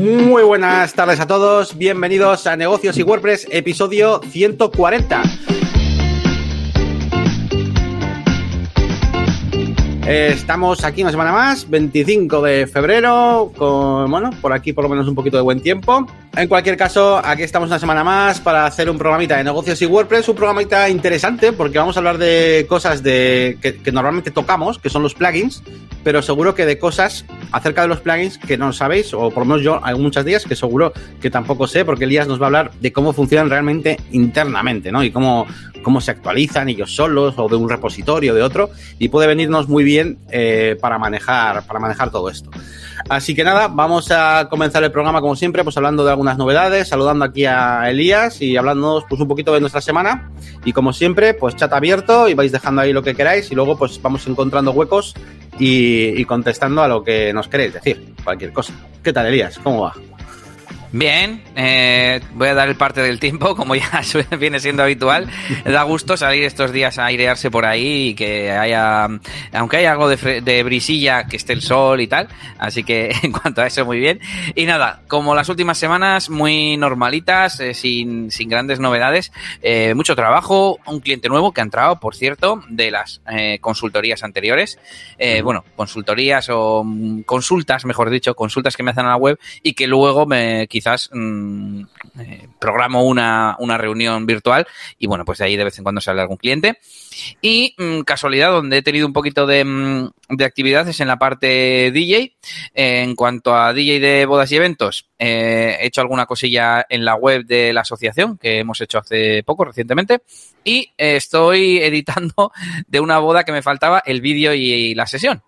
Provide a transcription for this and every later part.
Muy buenas tardes a todos, bienvenidos a Negocios y WordPress, episodio 140. Estamos aquí una semana más, 25 de febrero, con, bueno, por aquí por lo menos un poquito de buen tiempo. En cualquier caso, aquí estamos una semana más para hacer un programita de negocios y WordPress, un programita interesante porque vamos a hablar de cosas de, que, normalmente tocamos, que son los plugins, pero seguro que de cosas acerca de los plugins que no sabéis, o por lo menos yo hay muchas días que seguro que tampoco sé, porque Elías nos va a hablar de cómo funcionan realmente internamente, ¿no? Y cómo, cómo se actualizan ellos solos, o de un repositorio, o de otro, y puede venirnos muy bien eh, para, manejar, para manejar todo esto. Así que nada, vamos a comenzar el programa como siempre, pues hablando de algunas novedades, saludando aquí a Elías y hablándonos pues un poquito de nuestra semana. Y como siempre, pues chat abierto y vais dejando ahí lo que queráis y luego pues vamos encontrando huecos y, y contestando a lo que nos queréis decir, cualquier cosa. ¿Qué tal, Elías? ¿Cómo va? Bien, eh, voy a dar el parte del tiempo, como ya viene siendo habitual. Da gusto salir estos días a airearse por ahí y que haya, aunque haya algo de, brisilla, que esté el sol y tal. Así que en cuanto a eso, muy bien. Y nada, como las últimas semanas, muy normalitas, eh, sin, sin grandes novedades. Eh, mucho trabajo, un cliente nuevo que ha entrado, por cierto, de las consultorías anteriores. bueno, consultorías o mm, consultas, mejor dicho, consultas que me hacen a la web y que luego me quizás mmm, eh, programo una, una, reunión virtual y bueno, pues de ahí de vez en cuando sale algún cliente. Y mmm, casualidad, donde he tenido un poquito de, mmm, de actividad es en la parte DJ. En cuanto a DJ de bodas y eventos, eh, he hecho alguna cosilla en la web de la asociación que hemos hecho hace poco, recientemente. Y estoy editando de una boda que me faltaba el vídeo y, la sesión.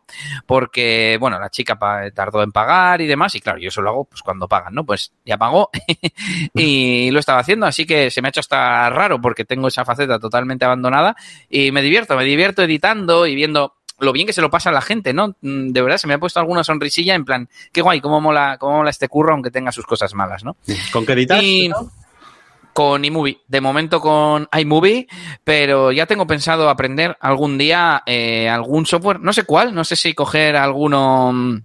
Porque, bueno, la chica tardó en pagar y demás. Y claro, yo eso lo hago pues cuando pagan, ¿no? Pues ya pagó y lo estaba haciendo. Así que se me ha hecho hasta raro porque tengo esa faceta totalmente abandonada. Y me divierto, me divierto editando y viendo lo bien que se lo pasa a la gente, ¿no? Mm, de verdad, se me ha puesto alguna sonrisilla en plan, qué guay, cómo mola, cómo mola este curro, aunque tenga sus cosas malas, ¿no? ¿Con qué editas? Y... ¿no? Con iMovie, de momento con iMovie, pero ya tengo pensado aprender algún día eh, algún software, no sé cuál, no sé si coger alguno mm,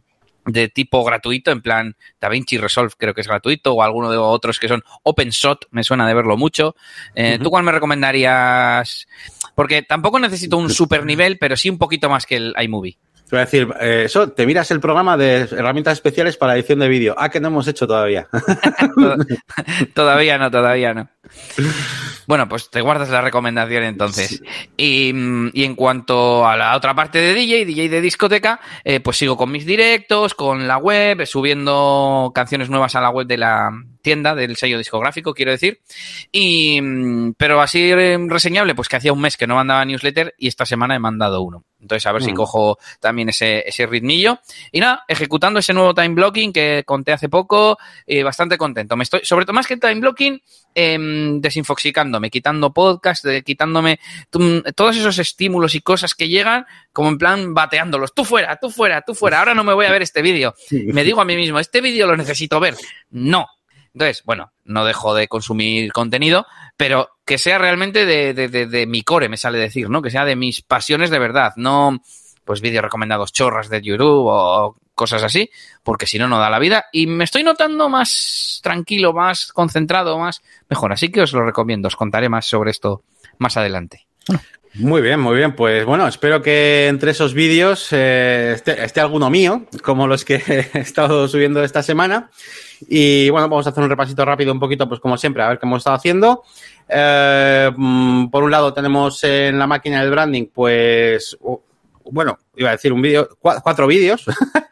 de tipo gratuito, en plan DaVinci Resolve creo que es gratuito, o alguno de otros que son OpenShot, me suena de verlo mucho. Eh, uh -huh. ¿Tú cuál me recomendarías? Porque tampoco necesito un super nivel, pero sí un poquito más que el iMovie. Te voy a decir, eh, eso, te miras el programa de herramientas especiales para edición de vídeo. Ah, que no hemos hecho todavía. todavía no, todavía no. Bueno, pues te guardas la recomendación entonces. Sí. Y, y, en cuanto a la otra parte de DJ, DJ de discoteca, eh, pues sigo con mis directos, con la web, subiendo canciones nuevas a la web de la tienda del sello discográfico, quiero decir. Y, pero así reseñable, pues que hacía un mes que no mandaba newsletter y esta semana he mandado uno. Entonces, a ver mm. si cojo también ese, ese ritmillo. Y nada, ejecutando ese nuevo time blocking que conté hace poco, eh, bastante contento. Me estoy, sobre todo más que time blocking, eh, desinfoxicándome, quitando podcast, de, quitándome todos esos estímulos y cosas que llegan, como en plan bateándolos. Tú fuera, tú fuera, tú fuera. Ahora no me voy a ver este vídeo. Me digo a mí mismo, este vídeo lo necesito ver. No, entonces, bueno, no dejo de consumir contenido, pero que sea realmente de, de, de, de, mi core, me sale decir, ¿no? Que sea de mis pasiones de verdad, no pues vídeos recomendados chorras de YouTube o cosas así, porque si no, no da la vida. Y me estoy notando más tranquilo, más concentrado, más mejor. Así que os lo recomiendo, os contaré más sobre esto más adelante. Muy bien, muy bien. Pues bueno, espero que entre esos vídeos eh, esté, esté, alguno mío, como los que he estado subiendo esta semana. Y bueno, vamos a hacer un repasito rápido, un poquito, pues como siempre, a ver qué hemos estado haciendo. Eh, por un lado, tenemos en la máquina del branding, pues, bueno, iba a decir un vídeo, cuatro vídeos,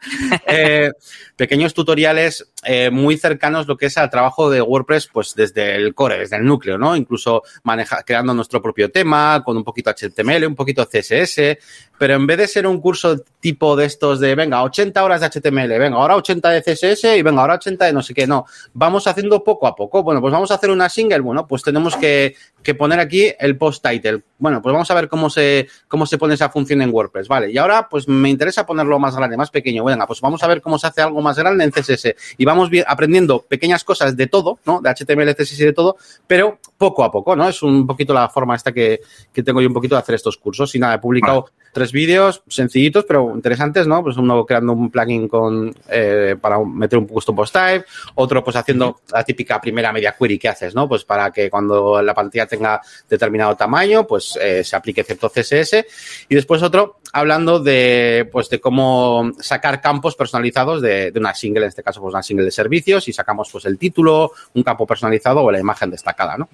eh, pequeños tutoriales eh, muy cercanos lo que es al trabajo de WordPress, pues desde el core, desde el núcleo, ¿no? Incluso maneja, creando nuestro propio tema, con un poquito HTML, un poquito CSS, pero en vez de ser un curso tipo de estos de, venga, 80 horas de HTML, venga, ahora 80 de CSS y venga, ahora 80 de no sé qué, no, vamos haciendo poco a poco. Bueno, pues vamos a hacer una single, bueno, pues tenemos que, que poner aquí el post title. Bueno, pues vamos a ver cómo se, cómo se pone esa función en WordPress, ¿vale? Y ahora, pues me interesa ponerlo más grande, más pequeño. Venga, pues vamos a ver cómo se hace algo más grande en CSS. Y vamos aprendiendo pequeñas cosas de todo, ¿no? De HTML, CSS y de todo, pero poco a poco, ¿no? Es un poquito la forma esta que, que tengo yo un poquito de hacer estos cursos. Y nada, he publicado tres vídeos sencillitos, pero interesantes, ¿no? Pues uno creando un plugin con, eh, para meter un custom post type, otro pues haciendo la típica primera media query que haces, ¿no? Pues para que cuando la pantalla tenga determinado tamaño, pues eh, se aplique cierto CSS. Y después otro hablando de, pues de cómo sacar campos personalizados de, de una single, en este caso pues una single de servicios y sacamos pues el título, un campo personalizado o la imagen destacada, ¿no?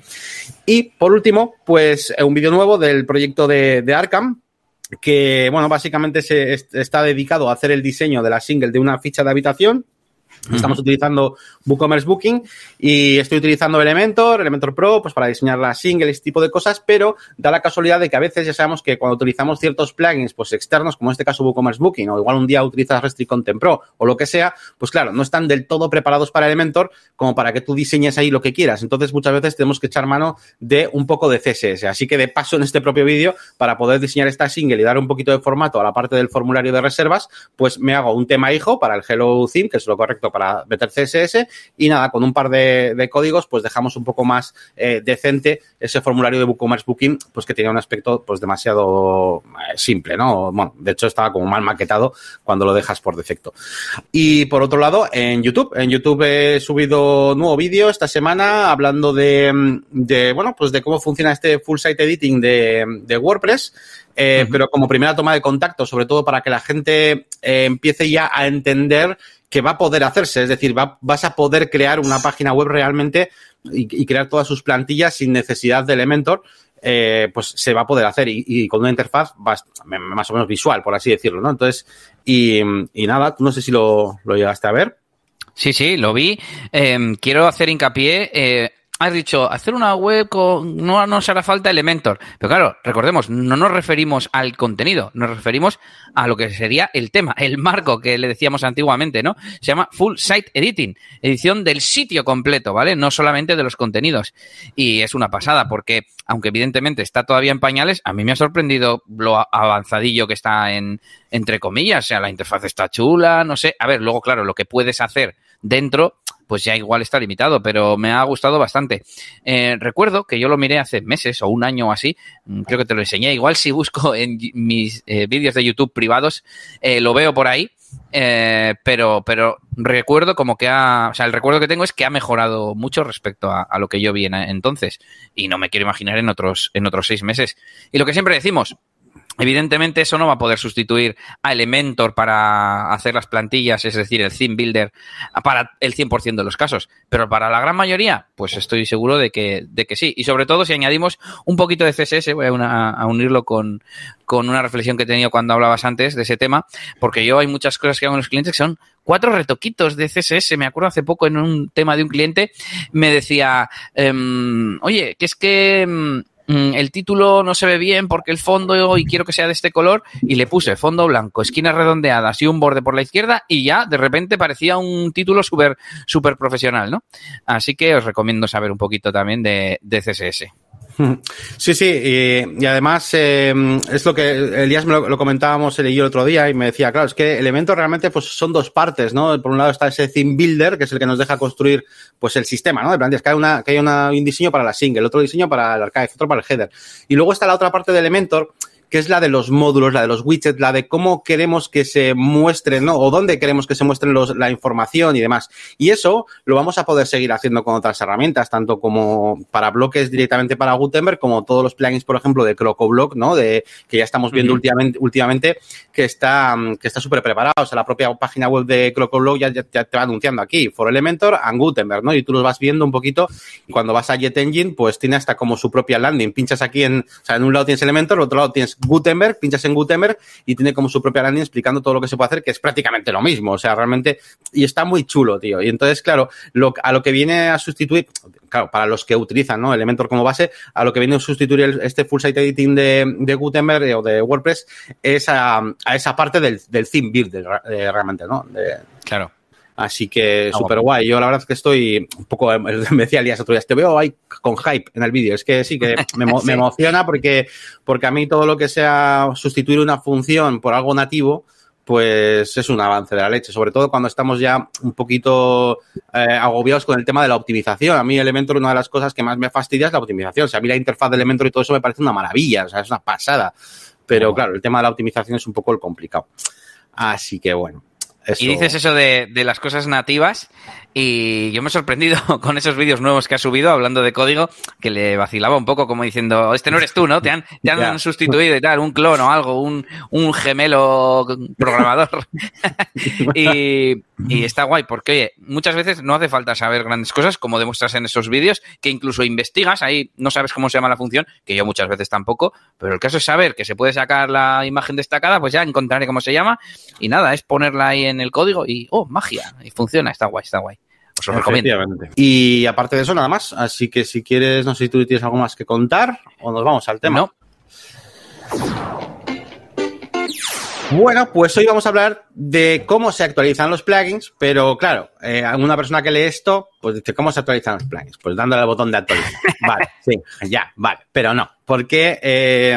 Y por último, pues un vídeo nuevo del proyecto de, de Arkham, que, bueno, básicamente se está dedicado a hacer el diseño de la single de una ficha de habitación Estamos utilizando WooCommerce Booking y estoy utilizando Elementor, Elementor Pro, pues para diseñar la single, este tipo de cosas, pero da la casualidad de que a veces ya sabemos que cuando utilizamos ciertos plugins, pues externos, como en este caso WooCommerce Booking, o igual un día utilizas Restrict Content Pro o lo que sea, pues claro, no están del todo preparados para Elementor como para que tú diseñes ahí lo que quieras. Entonces, muchas veces tenemos que echar mano de un poco de CSS. Así que de paso en este propio vídeo, para poder diseñar esta single y dar un poquito de formato a la parte del formulario de reservas, pues me hago un tema hijo para el Hello Theme, que es lo correcto para meter CSS y nada, con un par de, de códigos pues dejamos un poco más eh, decente ese formulario de WooCommerce Booking pues que tenía un aspecto pues demasiado eh, simple, ¿no? Bueno, de hecho estaba como mal maquetado cuando lo dejas por defecto. Y por otro lado, en YouTube, en YouTube he subido nuevo vídeo esta semana hablando de, de, bueno, pues de cómo funciona este full site editing de, de WordPress. Eh, uh -huh. Pero como primera toma de contacto, sobre todo para que la gente eh, empiece ya a entender que va a poder hacerse. Es decir, va, vas a poder crear una página web realmente y, y crear todas sus plantillas sin necesidad de Elementor. Eh, pues se va a poder hacer y, y con una interfaz más, o menos visual, por así decirlo, ¿no? Entonces, y, y nada, no sé si lo, lo, llegaste a ver. Sí, sí, lo vi. Eh, quiero hacer hincapié. Eh, has dicho, hacer una web con, no nos hará falta Elementor. Pero claro, recordemos, no nos referimos al contenido, nos referimos a lo que sería el tema, el marco que le decíamos antiguamente, ¿no? Se llama Full Site Editing, edición del sitio completo, ¿vale? No solamente de los contenidos. Y es una pasada porque, aunque evidentemente está todavía en pañales, a mí me ha sorprendido lo avanzadillo que está en, entre comillas, o sea, la interfaz está chula, no sé. A ver, luego, claro, lo que puedes hacer dentro pues ya igual está limitado, pero me ha gustado bastante. Eh, recuerdo que yo lo miré hace meses o un año o así, mm, creo que te lo enseñé, igual si busco en mis eh, vídeos de YouTube privados, eh, lo veo por ahí, pero, pero recuerdo como que ha, o sea, el recuerdo que tengo es que ha mejorado mucho respecto a, a lo que yo vi en, entonces, y no me quiero imaginar en otros, en otros seis meses. Y lo que siempre decimos, Evidentemente eso no va a poder sustituir a Elementor para hacer las plantillas, es decir, el Theme Builder para el 100% de los casos, pero para la gran mayoría, pues estoy seguro de que, de que sí. Y sobre todo si añadimos un poquito de CSS, voy a, unirlo con, con una reflexión que he tenido cuando hablabas antes de ese tema, porque yo hay muchas cosas que hago en los clientes que son cuatro retoquitos de CSS. Me acuerdo hace poco en un tema de un cliente, me decía, um, oye, que es que... Um, el título no se ve bien porque el fondo y quiero que sea de este color y le puse fondo blanco, esquinas redondeadas y un borde por la izquierda y ya de repente parecía un título súper super profesional, ¿no? Así que os recomiendo saber un poquito también de, de CSS. Sí, sí, y, y además eh, es lo que Elías me lo, lo, comentábamos el otro día y me decía, claro, es que elementos realmente pues son dos partes, ¿no? Por un lado está ese theme builder, que es el que nos deja construir pues el sistema, ¿no? De plan, es que hay, una, que hay una, un diseño para la single, otro diseño para el archive, otro para el header. Y luego está la otra parte de Elementor, que es la de los módulos, la de los widgets, la de cómo queremos que se muestren, ¿no? O dónde queremos que se muestren los, la información y demás. Y eso lo vamos a poder seguir haciendo con otras herramientas, tanto como para bloques directamente para Gutenberg, como todos los plugins, por ejemplo, de CrocoBlock, ¿no? De, que ya estamos viendo uh -huh. últimamente, últimamente, que está, que está súper preparado. O sea, la propia página web de CrocoBlock ya, ya, ya, te va anunciando aquí, For Elementor and Gutenberg, ¿no? Y tú los vas viendo un poquito. Y cuando vas a Jet Engine, pues tiene hasta como su propia landing. Pinchas aquí en, o sea, en un lado tienes Elementor, en otro lado tienes Gutenberg, pinchas en Gutenberg y tiene como su propia landing explicando todo lo que se puede hacer, que es prácticamente lo mismo. O sea, realmente, y está muy chulo, tío. Y entonces, claro, lo, a lo que viene a sustituir, claro, para los que utilizan, ¿no? Elementor como base, a lo que viene a sustituir el, este full site editing de, de Gutenberg eh, o de WordPress es a, a, esa parte del, del theme builder, eh, realmente, ¿no? Claro. Así que ah, súper guay. Yo la verdad es que estoy un poco, me decía Elías otro día, te veo ahí con hype en el vídeo. Es que sí que me, sí. me, emociona porque, porque a mí todo lo que sea sustituir una función por algo nativo, pues es un avance de la leche, sobre todo cuando estamos ya un poquito eh, agobiados con el tema de la optimización. A mí Elementor, una de las cosas que más me fastidia es la optimización. O sea, a mí la interfaz de Elementor y todo eso me parece una maravilla, o sea, es una pasada pero claro, el tema de la optimización es un poco el complicado. Así que bueno. Y dices eso de, de, las cosas nativas y yo me he sorprendido con esos vídeos nuevos que ha subido hablando de código que le vacilaba un poco como diciendo, este no eres tú, ¿no? Te han, te han sustituido y tal, un clon o algo, un, un gemelo programador. y, y, está guay porque, oye, muchas veces no hace falta saber grandes cosas como demuestras en esos vídeos que incluso investigas, ahí no sabes cómo se llama la función, que yo muchas veces tampoco, pero el caso es saber que se puede sacar la imagen destacada, pues ya encontraré cómo se llama y nada, es ponerla ahí en el código y, oh, magia, y funciona, está guay, está guay. Os recomiendo. Y aparte de eso, nada más. Así que si quieres, no sé si tú tienes algo más que contar o nos vamos al tema. No. Bueno, pues hoy vamos a hablar de cómo se actualizan los plugins, pero claro, eh, una persona que lee esto, pues dice, ¿cómo se actualizan los plugins? Pues dándole al botón de actualizar. vale, sí, ya, vale, pero no porque eh,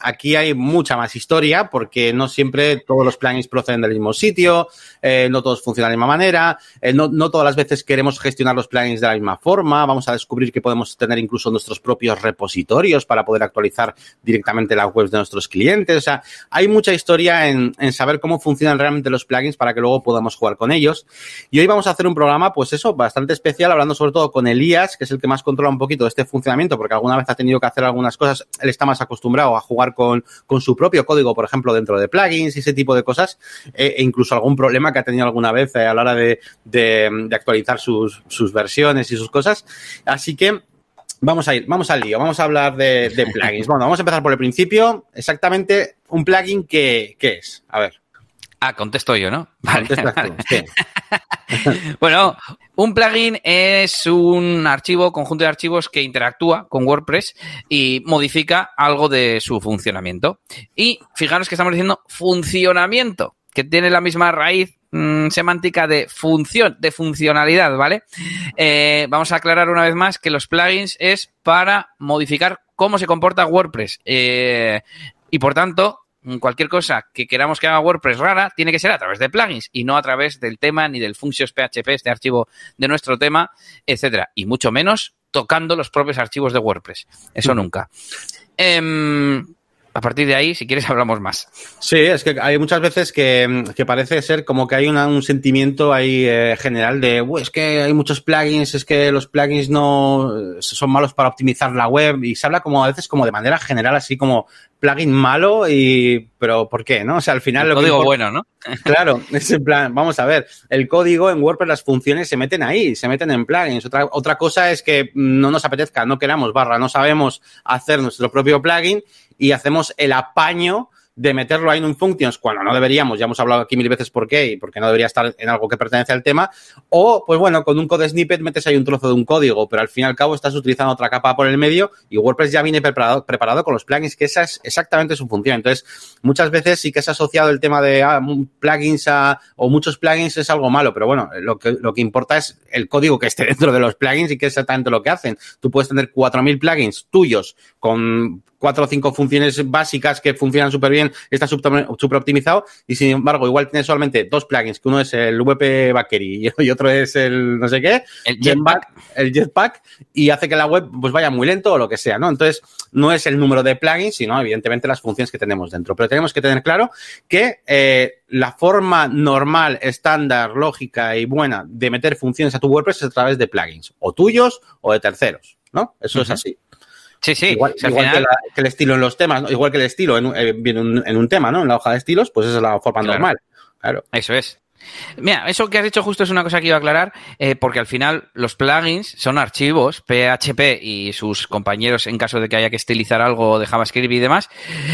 aquí hay mucha más historia, porque no siempre todos los plugins proceden del mismo sitio, eh, no todos funcionan de la misma manera, eh, no, no, todas las veces queremos gestionar los plugins de la misma forma, vamos a descubrir que podemos tener incluso nuestros propios repositorios para poder actualizar directamente las webs de nuestros clientes, o sea, hay mucha historia en, en saber cómo funcionan realmente los plugins para que luego podamos jugar con ellos. Y hoy vamos a hacer un programa, pues eso, bastante especial, hablando sobre todo con Elías, que es el que más controla un poquito este funcionamiento, porque alguna vez ha tenido que hacer algunas cosas él está más acostumbrado a jugar con, con su propio código, por ejemplo, dentro de plugins y ese tipo de cosas, eh, e incluso algún problema que ha tenido alguna vez eh, a la hora de, de, actualizar sus, sus versiones y sus cosas. Así que Vamos a ir, vamos al lío, vamos a hablar de, de, plugins. Bueno, vamos a empezar por el principio. Exactamente, un plugin que, ¿qué es? A ver. Ah, contesto yo, ¿no? Vale. vale. Sí. bueno, un plugin es un archivo, conjunto de archivos que interactúa con WordPress y modifica algo de su funcionamiento. Y fijaros que estamos diciendo funcionamiento, que tiene la misma raíz mmm, semántica de función, de funcionalidad, ¿vale? Eh, vamos a aclarar una vez más que los plugins es para modificar cómo se comporta WordPress. Eh, y por tanto, cualquier cosa que queramos que haga WordPress rara tiene que ser a través de plugins y no a través del tema ni del functions PHP, este archivo de nuestro tema, etcétera. Y mucho menos tocando los propios archivos de WordPress. Eso nunca. Eh, a partir de ahí, si quieres, hablamos más. Sí, es que hay muchas veces que, que parece ser como que hay una, un sentimiento ahí eh, general de, es que hay muchos plugins, es que los plugins no son malos para optimizar la web y se habla como a veces como de manera general, así como plugin malo y, pero ¿por qué? ¿No? O sea, al final... El lo código que bueno, ¿no? Claro, es en plan, vamos a ver, el código en WordPress, las funciones se meten ahí, se meten en plugins. Otra, otra cosa es que no nos apetezca, no queramos barra, no sabemos hacer nuestro propio plugin y hacemos el apaño de meterlo ahí en un functions cuando no deberíamos, ya hemos hablado aquí mil veces por qué y porque no debería estar en algo que pertenece al tema, o pues bueno, con un code snippet metes ahí un trozo de un código, pero al fin y al cabo estás utilizando otra capa por el medio y WordPress ya viene preparado, preparado con los plugins, que esa es exactamente su función. Entonces, muchas veces sí que se ha asociado el tema de ah, plugins a, o muchos plugins es algo malo, pero bueno, lo que, lo que importa es el código que esté dentro de los plugins y que es exactamente lo que hacen. Tú puedes tener 4.000 plugins tuyos con cuatro o cinco funciones básicas que funcionan súper bien, está súper optimizado y sin embargo igual tienes solamente dos plugins, que uno es el WP Bakery y otro es el no sé qué, el Jetpack, el Jetpack y hace que la web pues vaya muy lento o lo que sea, ¿no? Entonces no es el número de plugins, sino evidentemente las funciones que tenemos dentro. Pero tenemos que tener claro que eh, la forma normal, estándar, lógica y buena de meter funciones a tu WordPress es a través de plugins, o tuyos o de terceros, ¿no? Eso uh -huh. es así. Sí, sí. Igual, final... que, la, que, el estilo en los temas, ¿no? igual que el estilo en, eh, un, en un tema, ¿no? En la hoja de estilos, pues esa es la forma claro. normal. Claro. Eso es. Mira, eso que has dicho justo es una cosa que iba a aclarar, eh, porque al final los plugins son archivos PHP y sus compañeros, en caso de que haya que estilizar algo de JavaScript y demás,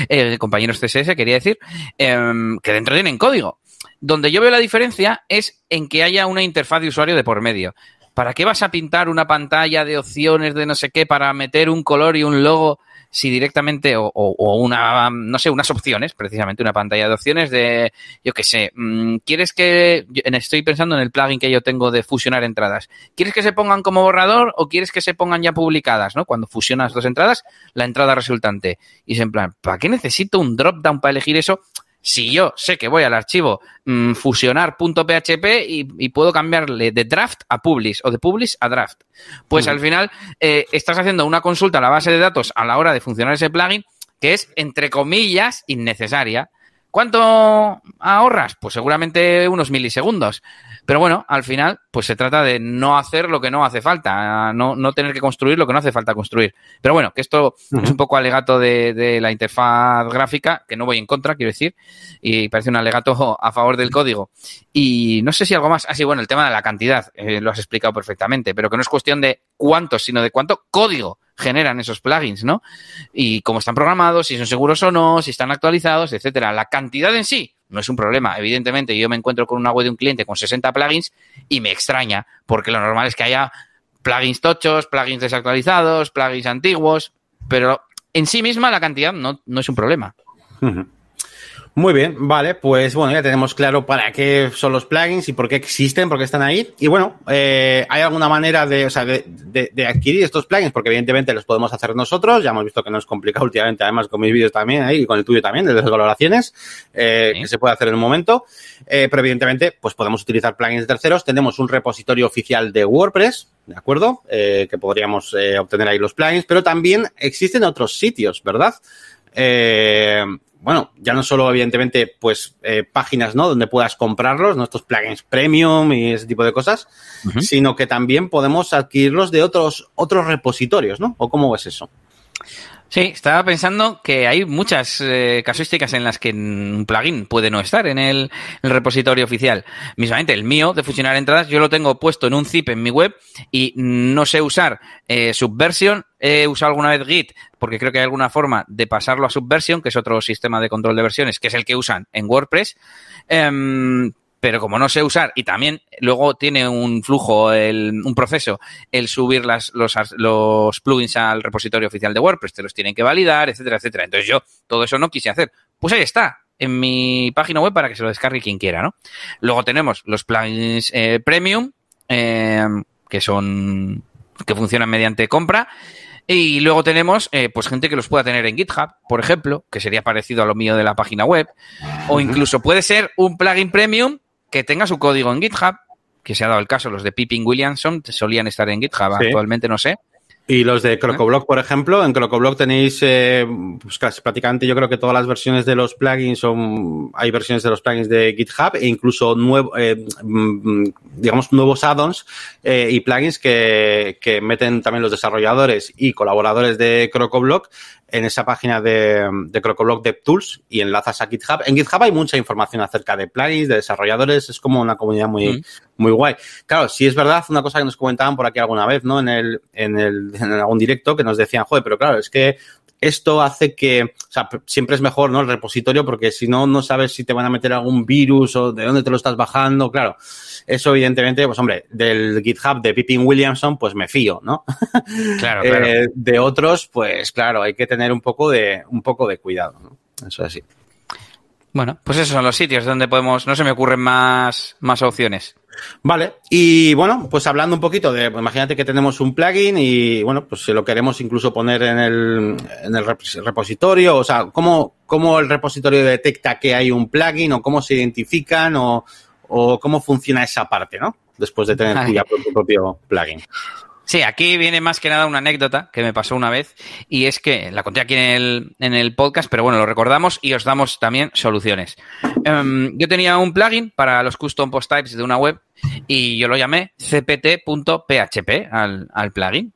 eh, compañeros CSS, quería decir, eh, que dentro tienen código. Donde yo veo la diferencia es en que haya una interfaz de usuario de por medio. ¿Para qué vas a pintar una pantalla de opciones de no sé qué para meter un color y un logo si directamente, o, una, no sé, unas opciones, precisamente una pantalla de opciones de, yo qué sé, mmm, ¿quieres que, estoy pensando en el plugin que yo tengo de fusionar entradas, ¿quieres que se pongan como borrador o quieres que se pongan ya publicadas, ¿no? Cuando fusionas dos entradas, la entrada resultante. Y es en plan, ¿para qué necesito un drop down para elegir eso? Si yo sé que voy al archivo mmm, fusionar.php y, y, puedo cambiarle de draft a publish o de publish a draft, pues uh -huh. al final eh, estás haciendo una consulta a la base de datos a la hora de funcionar ese plugin que es, entre comillas, innecesaria. ¿Cuánto ahorras? Pues seguramente unos milisegundos. Pero bueno, al final, pues se trata de no hacer lo que no hace falta, no, no tener que construir lo que no hace falta construir. Pero bueno, que esto es un poco alegato de, la interfaz gráfica, que no voy en contra, quiero decir, y parece un alegato a favor del código. Y no sé si algo más. Ah, sí, bueno, el tema de la cantidad, eh, lo has explicado perfectamente, pero que no es cuestión de cuántos, sino de cuánto código generan esos plugins, ¿no? Y cómo están programados, si son seguros o no, si están actualizados, etcétera. La cantidad en sí, no es un problema. Evidentemente, yo me encuentro con una web de un cliente con 60 plugins y me extraña, porque lo normal es que haya plugins tochos, plugins desactualizados, plugins antiguos, pero en sí misma la cantidad no, no es un problema. Muy bien, vale, pues bueno, ya tenemos claro para qué son los plugins y por qué existen, por qué están ahí. Y bueno, eh, ¿hay alguna manera de, o sea, de, de, adquirir estos plugins? Porque evidentemente los podemos hacer nosotros, ya hemos visto que no es complicado últimamente, además con mis vídeos también ahí y con el tuyo también, de las valoraciones, eh, que se puede hacer en un momento. Eh, pero evidentemente, pues podemos utilizar plugins de terceros. Tenemos un repositorio oficial de WordPress, ¿de acuerdo? Eh, que podríamos obtener ahí los plugins, pero también existen otros sitios, ¿verdad? Eh, bueno, ya no solo, evidentemente, pues eh, páginas, ¿no? Donde puedas comprarlos, nuestros plugins premium y ese tipo de cosas, sino que también podemos adquirirlos de otros, otros repositorios, ¿no? ¿O cómo es eso? Sí, estaba pensando que hay muchas eh, casuísticas en las que un plugin puede no estar en el, repositorio oficial. Mismamente, el mío de fusionar entradas, yo lo tengo puesto en un zip en mi web y no sé usar eh, Subversion. He usado alguna vez Git porque creo que hay alguna forma de pasarlo a Subversion, que es otro sistema de control de versiones, que es el que usan en WordPress. Em, pero como no sé usar y también luego tiene un flujo, el, un proceso, el subir las, los, los plugins al repositorio oficial de WordPress, te los tienen que validar, etcétera, etcétera. Entonces yo todo eso no quise hacer. Pues ahí está, en mi página web para que se lo descargue quien quiera, ¿no? Luego tenemos los plugins eh, premium, eh, que son, que funcionan mediante compra. Y luego tenemos, eh, pues, gente que los pueda tener en GitHub, por ejemplo, que sería parecido a lo mío de la página web. O incluso puede ser un plugin premium que tenga su código en GitHub, que se ha dado el caso, los de Pippin Williamson solían estar en GitHub, actualmente no sé. Y los de Crocoblock, por ejemplo, en Crocoblock tenéis eh, pues casi prácticamente yo creo que todas las versiones de los plugins son, hay versiones de los plugins de GitHub e incluso nuevo, eh, mm, digamos nuevos add-ons eh, y plugins que, que meten también los desarrolladores y colaboradores de Crocoblock en esa página de, de CrocoBlock DevTools y enlazas a GitHub. En GitHub hay mucha información acerca de plugins, de desarrolladores, es como una comunidad muy, mm. muy guay. Claro, si es verdad, una cosa que nos comentaban por aquí alguna vez, ¿no? En el, en el, en algún directo que nos decían, joder, pero claro, es que esto hace que, o sea, siempre es mejor, ¿no? El repositorio, porque si no, no sabes si te van a meter algún virus o de dónde te lo estás bajando, claro. Eso, evidentemente, pues hombre, del GitHub de Pippin Williamson, pues me fío, ¿no? Claro, claro. Eh, de otros, pues claro, hay que tener un poco de, un poco de cuidado, ¿no? Eso es así. Bueno, pues esos son los sitios donde podemos, no se me ocurren más, más opciones. Vale, y bueno, pues hablando un poquito de, pues imagínate que tenemos un plugin y bueno, pues si lo queremos incluso poner en el, en el repositorio, o sea, ¿cómo, ¿cómo el repositorio detecta que hay un plugin o cómo se identifican o, o cómo funciona esa parte, ¿no? Después de tener tu, tu propio plugin. Sí, aquí viene más que nada una anécdota que me pasó una vez y es que la conté aquí en el, en el podcast, pero bueno, lo recordamos y os damos también soluciones. Um, yo tenía un plugin para los custom post types de una web y yo lo llamé cpt.php al, al plugin.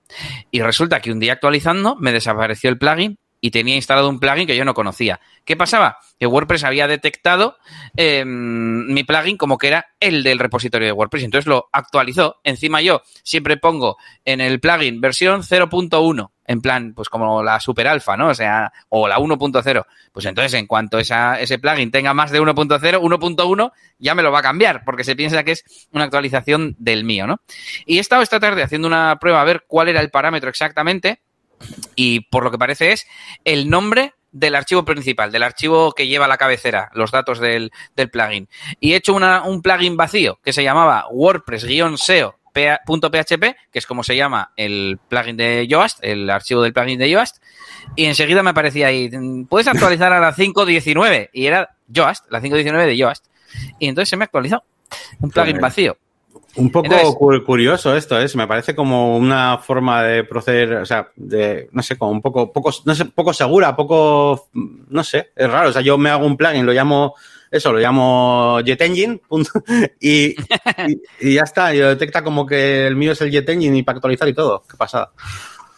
Y resulta que un día actualizando me desapareció el plugin y tenía instalado un plugin que yo no conocía. ¿Qué pasaba? Que WordPress había detectado eh, mi plugin como que era el del repositorio de WordPress. Entonces lo actualizó. Encima yo siempre pongo en el plugin versión 0.1 en plan, pues como la super alfa, ¿no? O sea, o la 1.0. Pues entonces, en cuanto ese plugin tenga más de 1.0, 1.1 ya me lo va a cambiar, porque se piensa que es una actualización del mío, ¿no? Y he estado esta tarde haciendo una prueba a ver cuál era el parámetro exactamente y por lo que parece es el nombre del archivo principal, del archivo que lleva la cabecera, los datos del, plugin. Y he hecho una, un plugin vacío que se llamaba WordPress-SEO.php, que es como se llama el plugin de Yoast, el archivo del plugin de Yoast, y enseguida me aparecía ahí, puedes actualizar a la 5.19, y era Yoast, la 5.19 de Yoast. Y entonces se me actualizó un plugin vacío. Un poco curioso esto, ¿eh? Me parece como una forma de proceder, o sea, de, no sé, como un poco, poco, no sé, poco segura, poco, no sé, es raro. O sea, yo me hago un plugin, lo llamo, eso, lo llamo Jet Engine, y, y, ya está, y lo detecta como que el mío es el Jet Engine y para actualizar y todo. Qué pasada.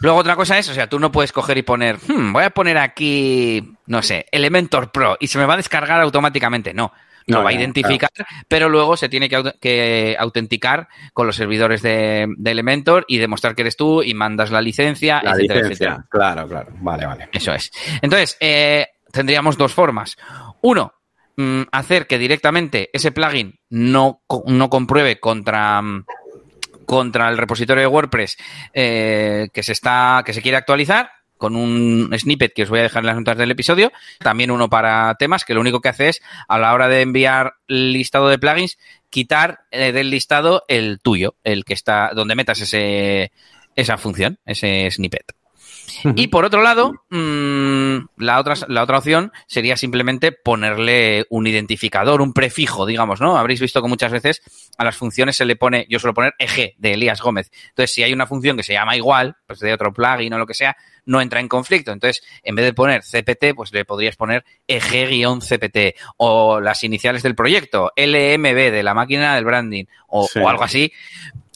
Luego otra cosa es, o sea, tú no puedes coger y poner, hmm, voy a poner aquí, no sé, Elementor Pro y se me va a descargar automáticamente. No, lo va a identificar, pero luego se tiene que, autenticar con los servidores de, Elementor y demostrar que eres tú y mandas la licencia, la licencia. Claro, claro. Vale, vale. Eso es. Entonces, eh, tendríamos dos formas. Uno, mm, hacer que directamente ese plugin no, no compruebe contra mm, contra el repositorio de WordPress eh, que se está que se quiere actualizar con un snippet que os voy a dejar en las notas del episodio, también uno para temas, que lo único que hace es, a la hora de enviar listado de plugins, quitar eh, del listado el tuyo, el que está, donde metas ese, esa función, ese snippet. Y por otro lado, mmm, la, otra, la otra opción sería simplemente ponerle un identificador, un prefijo, digamos, ¿no? Habréis visto que muchas veces a las funciones se le pone, yo suelo poner EG de Elías Gómez. Entonces, si hay una función que se llama igual, pues de otro plugin o lo que sea, no entra en conflicto. Entonces, en vez de poner CPT, pues le podrías poner EG-CPT o las iniciales del proyecto, LMB de la máquina del branding o, o algo así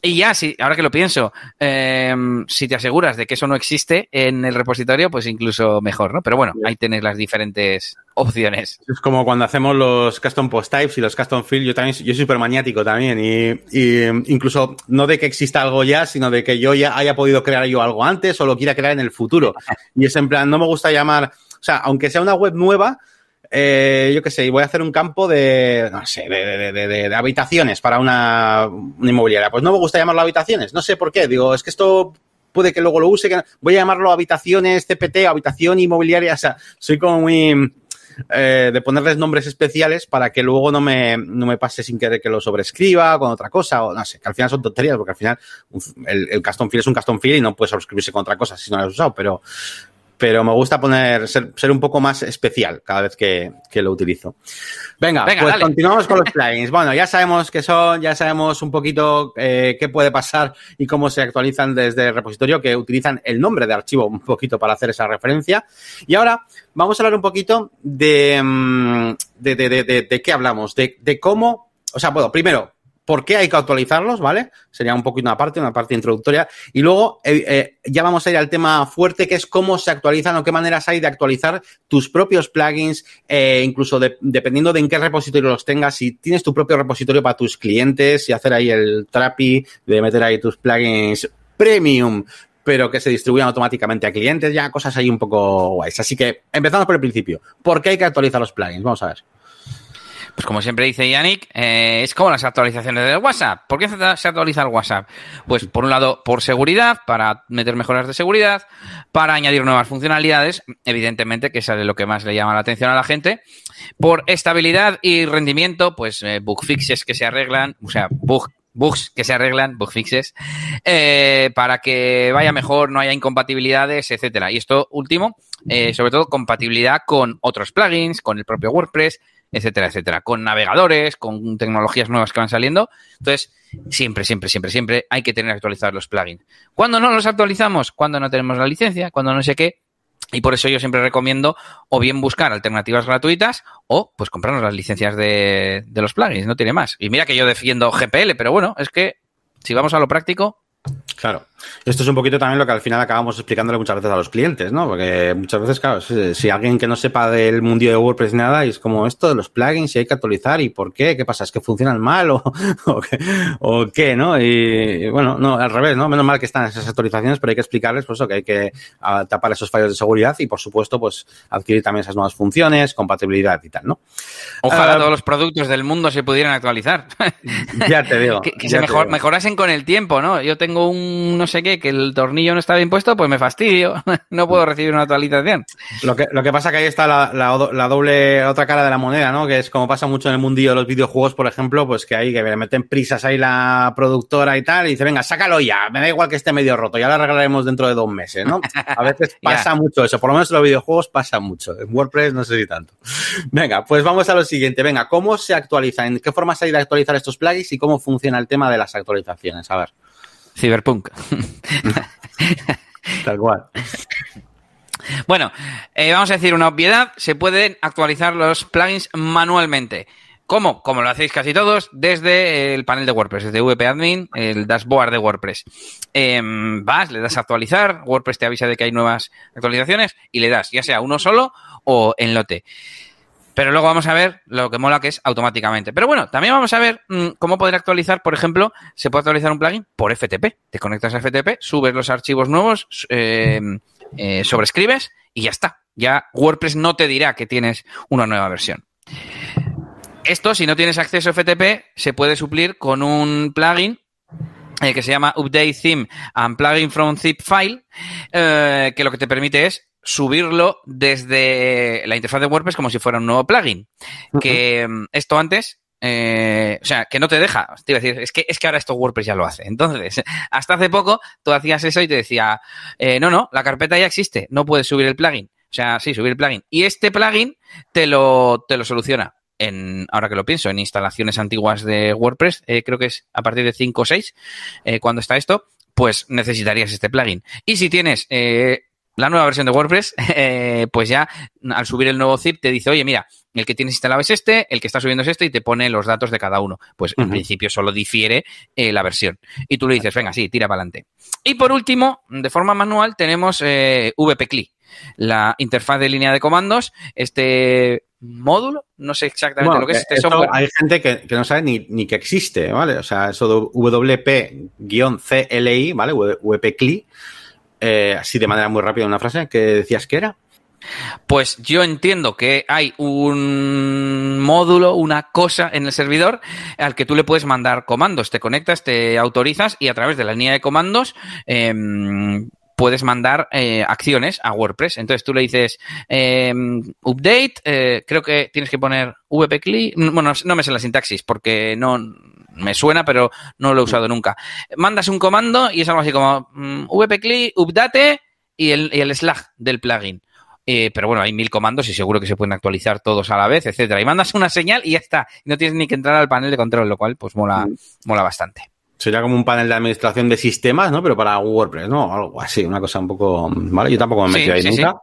y ya, si, ahora que lo pienso, em, si te aseguras de que eso no existe en el repositorio, pues incluso mejor, ¿no? Pero bueno, ahí tenés las diferentes opciones. Es como cuando hacemos los custom post types y los custom fields, yo también, yo soy súper maniático también y, y, incluso no de que exista algo ya, sino de que yo ya haya podido crear yo algo antes o lo quiera crear en el futuro. Y es en plan, no me gusta llamar, o sea, aunque sea una web nueva, eh, yo qué sé, voy a hacer un campo de, no sé, de, habitaciones para una, inmobiliaria. Pues no me gusta llamarlo habitaciones, no sé por qué. Digo, es que esto puede que luego lo use, voy a llamarlo habitaciones CPT, habitación inmobiliaria. O sea, soy como muy eh, de ponerles nombres especiales para que luego no me, no me pase sin querer que lo sobrescriba con otra cosa, o no sé, que al final son tonterías, porque al final el, el custom field es un custom field y no puede sobrescribirse con otra cosa si no lo has usado, pero, pero me gusta poner, ser, ser, un poco más especial cada vez que, que lo utilizo. Venga, Venga pues dale. continuamos con los plugins. Bueno, ya sabemos qué son, ya sabemos un poquito eh, qué puede pasar y cómo se actualizan desde el repositorio, que utilizan el nombre de archivo un poquito para hacer esa referencia. Y ahora vamos a hablar un poquito de, mm, de, de, de, de qué hablamos, de, de cómo, o sea, bueno, primero, por qué hay que actualizarlos, ¿vale? Sería un poquito una parte, una parte introductoria. Y luego eh, eh, ya vamos a ir al tema fuerte, que es cómo se actualizan o qué maneras hay de actualizar tus propios plugins, eh, incluso de, dependiendo de en qué repositorio los tengas, si tienes tu propio repositorio para tus clientes y hacer ahí el trapi de meter ahí tus plugins premium pero que se distribuyan automáticamente a clientes, ya cosas ahí un poco guays. Así que empezamos por el principio. ¿Por qué hay que actualizar los plugins? Vamos a ver. Pues como siempre dice Yannick, eh, es como las actualizaciones del WhatsApp. ¿Por qué se actualiza el WhatsApp? Pues por un lado, por seguridad, para meter mejoras de seguridad, para añadir nuevas funcionalidades, evidentemente, que es lo que más le llama la atención a la gente. Por estabilidad y rendimiento, pues eh, bug fixes que se arreglan, o sea, bug bugs que se arreglan, bug fixes, eh, para que vaya mejor, no haya incompatibilidades, etcétera. Y esto último, sobre todo compatibilidad con otros plugins, con el propio WordPress, etcétera, etcétera, con navegadores, con tecnologías nuevas que van saliendo. Entonces, siempre, siempre, siempre, siempre hay que tener actualizados los plugins. ¿Cuándo no los actualizamos? Cuando no tenemos la licencia, cuando no sé qué. Y por eso yo siempre recomiendo o bien buscar alternativas gratuitas o pues comprarnos las licencias de, de los plugins, no tiene más. Y mira que yo defiendo GPL, pero bueno, es que si vamos a lo práctico, Claro. Esto es un poquito también lo que al final acabamos explicándole muchas veces a los clientes, ¿no? Porque muchas veces, claro, si, alguien que no sepa del mundo de WordPress ni nada, y es como esto de los plugins, si hay que actualizar, ¿y por qué? ¿Qué pasa? ¿Es que funcionan mal o, o, qué, o qué, no? Y, bueno, no, al revés, ¿no? Menos mal que están esas actualizaciones, pero hay que explicarles, pues eso, que hay que tapar esos fallos de seguridad y, por supuesto, pues adquirir también esas nuevas funciones, compatibilidad y tal, ¿no? Ojalá uh, todos los productos del mundo se pudieran actualizar. Ya te digo. que, que se mejor, mejorasen con el tiempo, ¿no? Yo tengo un un no sé qué, que el tornillo no está bien puesto, pues me fastidio. no puedo recibir una actualización. Lo que, lo que pasa que ahí está la, la, doble, otra cara de la moneda, ¿no? Que es como pasa mucho en el mundillo de los videojuegos, por ejemplo, pues que ahí que le meten prisas ahí la productora y tal, y dice, venga, sácalo ya, me da igual que esté medio roto, ya lo arreglaremos dentro de dos meses, ¿no? A veces pasa mucho eso, por lo menos en los videojuegos pasa mucho. En WordPress no sé si tanto. Venga, pues vamos a lo siguiente. Venga, ¿cómo se actualiza? ¿En qué forma se ha ido a actualizar estos plugins y cómo funciona el tema de las actualizaciones? A ver. Cyberpunk. Tal cual. Bueno, eh, vamos a decir una obviedad. Se pueden actualizar los plugins manualmente. ¿Cómo? Como lo hacéis casi todos, desde el panel de WordPress, desde VP Admin, el dashboard de WordPress. Em, vas, le das a actualizar, WordPress te avisa de que hay nuevas actualizaciones y le das, ya sea uno solo o en lote. Pero luego vamos a ver lo que mola que es automáticamente. Pero bueno, también vamos a ver mm, cómo poder actualizar, por ejemplo, se puede actualizar un plugin por FTP. Te conectas a FTP, subes los archivos nuevos, em, eh, sobrescribes y ya está. Ya WordPress no te dirá que tienes una nueva versión. Esto, si no tienes acceso a FTP, se puede suplir con un plugin eh, que se llama Update Theme and Plugin from Zip File, eh, que lo que te permite es subirlo desde la interfaz de WordPress como si fuera un nuevo plugin. Que mm, esto antes eh, o sea, que no te deja. Te iba a decir, es que, es que ahora esto WordPress ya lo hace. Entonces, hasta hace poco tú hacías eso y te decía, no, no, la carpeta ya existe, no puedes subir el plugin. O sea, sí, subir el plugin. Y este plugin te lo, te lo soluciona en, ahora que lo pienso, en instalaciones antiguas de WordPress, eh, creo que es a partir de 5 o 6, eh, cuando está esto, pues necesitarías este plugin. Y si tienes eh, la nueva versión de WordPress, pues ya al subir el nuevo zip te dice, oye, mira, el que tienes instalado es este, el que está subiendo es este y te pone los datos de cada uno. Pues en principio solo difiere la versión. Y tú le dices, venga, sí, tira para adelante. Y por último, de forma manual, tenemos VPCLI la interfaz de línea de comandos, este módulo, no sé exactamente lo que es este software. Hay gente que, no sabe ni, que existe, ¿vale? O sea, eso WP-CLI, ¿vale? WP-CLI, eh, así de manera muy rápida una frase, que decías que era. Pues yo entiendo que hay un módulo, una cosa en el servidor al que tú le puedes mandar comandos. Te conectas, te autorizas y a través de la línea de comandos em, puedes mandar eh, acciones a WordPress. Entonces tú le dices em, update, eh, creo que tienes que poner vpcli, bueno, no me sé la sintaxis porque no me suena, pero no lo he usado nunca. Mandas un comando y es algo así como mm, vpcli, update y el, y el slag del plugin. Eh, pero bueno, hay mil comandos y seguro que se pueden actualizar todos a la vez, etcétera. Y mandas una señal y ya está. No tienes ni que entrar al panel de control, lo cual pues mola, mm. mola bastante. Sería como un panel de administración de sistemas, ¿no? Pero para WordPress, ¿no? Algo así, una cosa un poco. ¿Vale? Yo tampoco me he metido ahí nunca.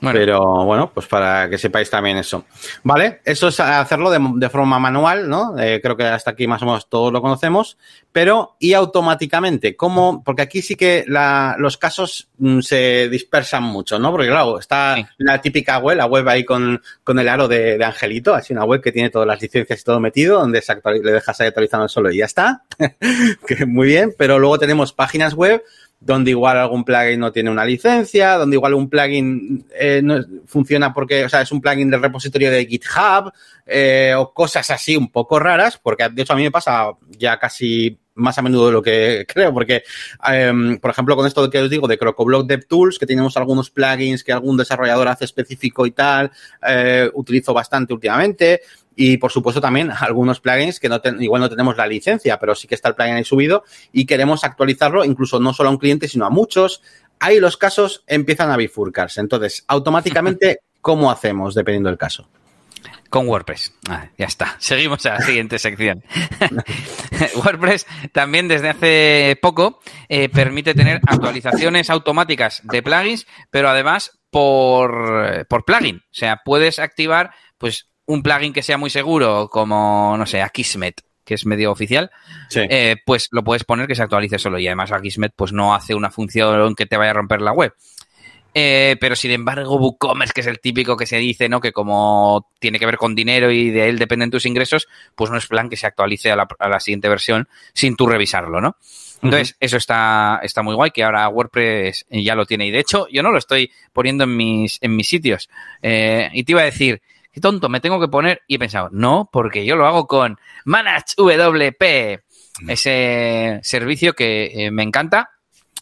Pero bueno, pues para que sepáis también eso. Vale, eso es hacerlo de, forma manual, ¿no? Eh, creo que hasta aquí más o menos todos lo conocemos. Pero, y automáticamente, ¿cómo? Porque aquí sí que los casos mm, se dispersan mucho, ¿no? Porque claro, está la típica web, la web ahí con, con el aro de, Angelito, así una web que tiene todas las licencias y todo metido, donde le dejas ahí actualizando solo y ya está. que muy bien, pero luego tenemos páginas web donde igual algún plugin no tiene una licencia, donde igual un plugin eh, no funciona porque, o sea, es un plugin del repositorio de GitHub eh, o cosas así un poco raras, porque de hecho a mí me pasa ya casi más a menudo de lo que creo, porque, em, por ejemplo, con esto que os digo de CrocoBlock DevTools, que tenemos algunos plugins que algún desarrollador hace específico y tal, eh, utilizo bastante últimamente. Y por supuesto también algunos plugins que no igual no tenemos la licencia, pero sí que está el plugin ahí subido y queremos actualizarlo incluso no solo a un cliente, sino a muchos. Ahí los casos empiezan a bifurcarse. Entonces, automáticamente, ¿cómo hacemos dependiendo del caso? Con WordPress. Ah, ya está. Seguimos a la siguiente sección. WordPress también desde hace poco eh, permite tener actualizaciones automáticas de plugins, pero además por, por plugin. O sea, puedes activar pues un plugin que sea muy seguro, como, no sé, Akismet, que es medio oficial, eh, pues lo puedes poner que se actualice solo. Y además Akismet pues no hace una función que te vaya a romper la web. Eh, pero sin embargo, WooCommerce, que es el típico que se dice, ¿no? Que como tiene que ver con dinero y de él dependen tus ingresos, pues no es plan que se actualice a la, siguiente versión sin tú revisarlo, ¿no? Entonces, eso está, está muy guay, que ahora WordPress ya lo tiene. Y de hecho, yo no lo estoy poniendo en mis, en mis sitios. Eh, y te iba a decir, tonto, me tengo que poner. Y he pensado, no, porque yo lo hago con Manage WP. ese servicio que eh, me encanta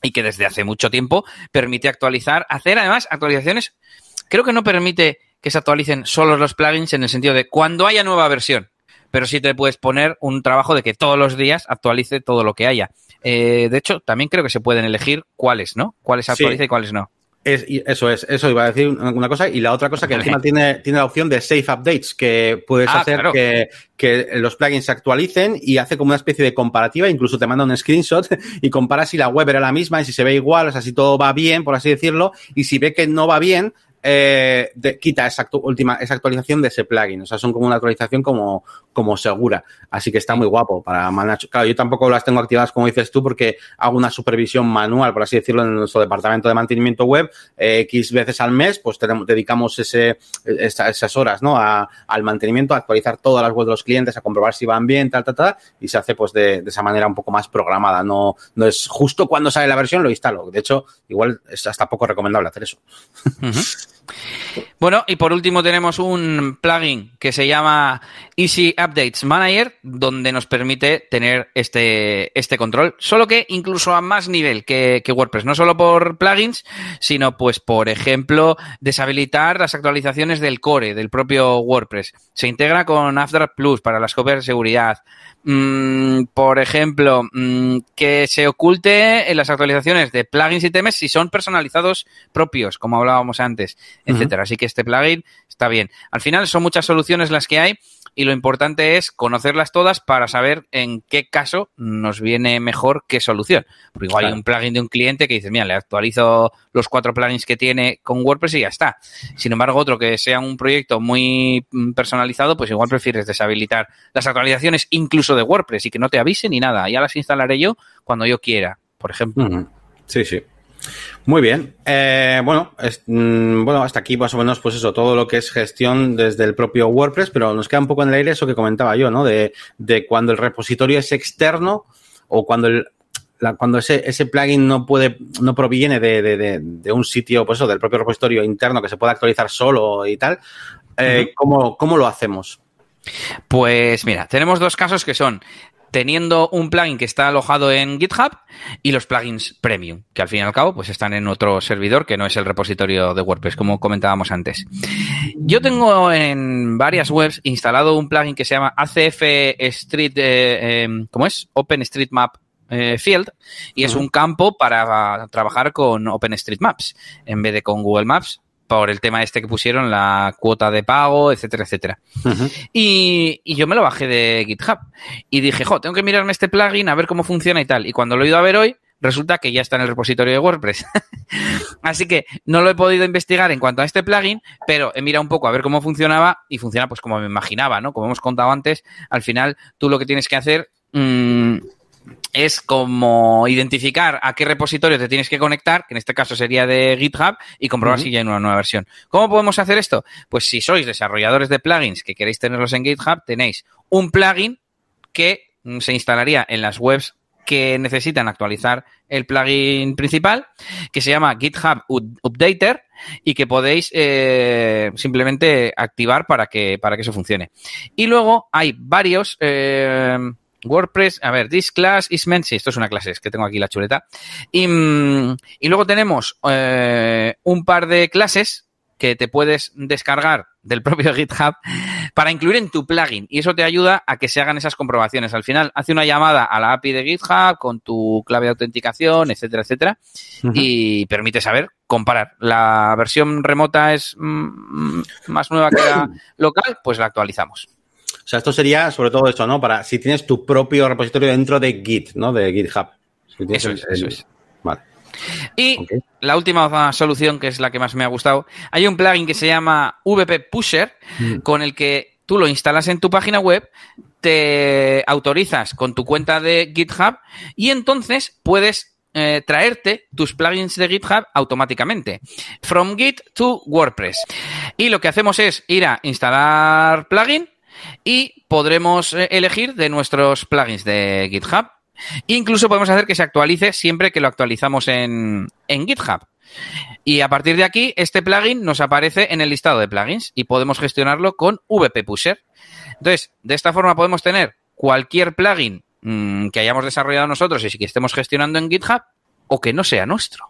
y que desde hace mucho tiempo permite actualizar, hacer además actualizaciones. Creo que no permite que se actualicen solo los plugins en el sentido de cuando haya nueva versión, pero sí te puedes poner un trabajo de que todos los días actualice todo lo que haya. Eh, de hecho, también creo que se pueden elegir cuáles, ¿no? Cuáles actualiza y cuáles no. Es, eso es, eso iba a decir una cosa. Y la otra cosa que encima tiene, tiene la opción de Safe Updates, que puedes Ah, hacer claro. que, que los plugins se actualicen y hace como una especie de comparativa, incluso te manda un screenshot y compara si la web era la misma y si se ve igual, o sea, si todo va bien, por así decirlo, y si ve que no va bien, eh, quita esa, última, esa actualización de ese plugin. O sea, son como una actualización como, como segura. Así que está muy guapo para manage. Claro, yo tampoco las tengo activadas como dices tú porque hago una supervisión manual, por así decirlo, en nuestro departamento de mantenimiento web. eh, X veces al mes, pues tenemos, dedicamos esas horas, ¿no? A- al mantenimiento, a actualizar todas las webs de los clientes, a comprobar si van bien, tal, tal, tal. Y se hace pues de, de esa manera un poco más programada. No, no es justo cuando sale la versión lo instalo. De hecho, igual es hasta poco recomendable hacer eso. Ujú. Bueno, y por último tenemos un plugin que se llama Easy Updates Manager, donde nos permite tener este, este control, solo que incluso a más nivel que, que WordPress, no solo por plugins, sino pues, por ejemplo, deshabilitar las actualizaciones del core, del propio WordPress. Se integra con After Plus para las copias de seguridad. Mm, por ejemplo, mm, que se oculte en las actualizaciones de plugins y temas si son personalizados propios, como hablábamos antes, etcétera. Así que este plugin está bien. Al final son muchas soluciones las que hay y lo importante es conocerlas todas para saber en qué caso nos viene mejor qué solución. Porque igual hay un plugin de un cliente que dices, mira, le actualizo los cuatro plugins que tiene con WordPress y ya está. Sin embargo, otro que sea un proyecto muy mm, personalizado, pues igual prefieres deshabilitar las actualizaciones incluso de WordPress y que no te avise ni nada. Ya las instalaré yo cuando yo quiera, por ejemplo. Sí, sí. Muy bien. Eh, bueno, es- mm, bueno, hasta aquí más o menos, pues eso, todo lo que es gestión desde el propio WordPress, pero nos queda un poco en el aire eso que comentaba yo, ¿no? De, de cuando el repositorio es externo o cuando el, la- cuando ese, ese plugin no puede, no proviene de, de- de- de un sitio, pues eso, del propio repositorio interno que se puede actualizar solo y tal. Eh, ¿cómo, ¿Cómo lo hacemos? Pues mira, tenemos dos casos que son teniendo un plugin que está alojado en GitHub y los plugins premium, que al fin y al cabo pues están en otro servidor que no es el repositorio de WordPress, como comentábamos antes. Yo tengo en varias webs instalado un plugin que se llama ACF Street, eh, eh, ¿cómo es? OpenStreetMap eh, Field y es un campo para trabajar con OpenStreetMaps en vez de con Google Maps por el tema este que pusieron, la cuota de pago, etcétera, etcétera. Y yo me lo bajé de GitHub. Y dije, jo, tengo que mirarme este plugin a ver cómo funciona y tal. Y cuando lo he ido a ver hoy, resulta que ya está en el repositorio de WordPress. Así que no lo he podido investigar en cuanto a este plugin, pero he mirado un poco a ver cómo funcionaba y funciona pues como me imaginaba, ¿no? Como hemos contado antes, al final tú lo que tienes que hacer mm, es como identificar a qué repositorio te tienes que conectar, que en este caso sería de GitHub, y comprobar si ya hay una nueva versión. ¿Cómo podemos hacer esto? Pues si sois desarrolladores de plugins que queréis tenerlos en GitHub, tenéis un plugin que mm, se instalaría en las webs que necesitan actualizar el plugin principal, que se llama GitHub Up- Updater y que podéis eh, simplemente activar para que, para que eso funcione. Y luego hay varios eh, WordPress, a ver, this class is meant, sí, esto es una clase, es que tengo aquí la chuleta. Y, mm, y luego tenemos eh, un par de clases que te puedes descargar del propio GitHub para incluir en tu plugin y eso te ayuda a que se hagan esas comprobaciones. Al final hace una llamada a la API de GitHub con tu clave de autenticación, etcétera, etcétera, y permite saber comparar. La versión remota es mm, más nueva que la local, pues la actualizamos. O sea, esto sería sobre todo esto, ¿no? Para si tienes tu propio repositorio dentro de Git, ¿no? De GitHub. Si Eso el- es, eso es. Vale. Y la última solución, que es la que más me ha gustado, hay un plugin que se llama VP Pusher, Mm. con el que tú lo instalas en tu página web, te autorizas con tu cuenta de GitHub y entonces puedes eh, traerte tus plugins de GitHub automáticamente. From Git to WordPress. Y lo que hacemos es ir a instalar plugin y podremos eh, elegir de nuestros plugins de GitHub. Incluso podemos hacer que se actualice siempre que lo actualizamos en, en GitHub. Y a partir de aquí, este plugin nos aparece en el listado de plugins y podemos gestionarlo con VP Pusher. Entonces, de esta forma podemos tener cualquier plugin mm, que hayamos desarrollado nosotros y que estemos gestionando en GitHub o que no sea nuestro.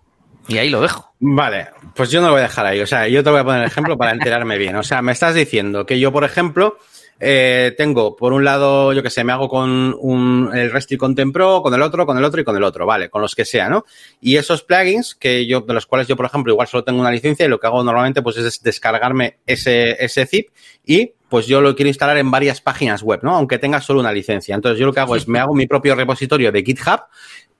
Y ahí lo dejo. Vale, pues yo no lo voy a dejar ahí. O sea, yo te voy a poner el ejemplo para enterarme bien. O sea, me estás diciendo que yo, por ejemplo, eh, tengo, por un lado, yo que sé, me hago con un, el Restri Content Pro, con el otro, con el otro y con el otro, vale, con los que sea, ¿no? Y esos plugins, que yo, de los cuales yo, por ejemplo, igual solo tengo una licencia y lo que hago normalmente, pues es descargarme ese, ese zip y pues yo lo quiero instalar en varias páginas web, ¿no? Aunque tenga solo una licencia. Entonces yo lo que hago es me hago mi propio repositorio de GitHub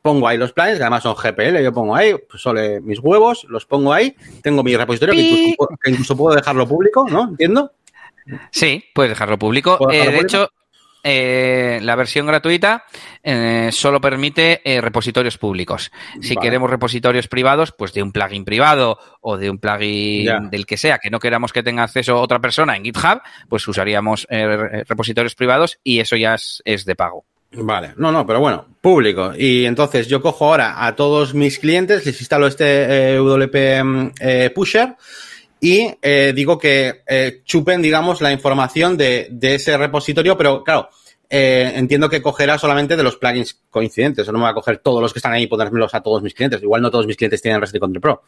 pongo ahí los planes, que además son GPL, yo pongo ahí, pues solo mis huevos, los pongo ahí, tengo mi repositorio, que incluso, puedo dejarlo público, ¿no? ¿Entiendo? Sí, puedes dejarlo público. Eh, de hecho, eh, la versión gratuita eh, solo permite repositorios públicos. Si queremos repositorios privados, pues de un plugin privado o de un plugin del que sea, que no queramos que tenga acceso otra persona en GitHub, pues usaríamos repositorios privados y eso ya es de pago. Vale, no, no, pero bueno, público. Y entonces yo cojo ahora a todos mis clientes, les instalo este WP mm, Pusher y eh, digo que chupen, digamos, la información de, de, ese repositorio, pero claro, entiendo que cogerá solamente de los plugins coincidentes, o no me va a coger todos los que están ahí y ponérmelos a todos mis clientes. Igual no todos mis clientes tienen Resident Control Pro.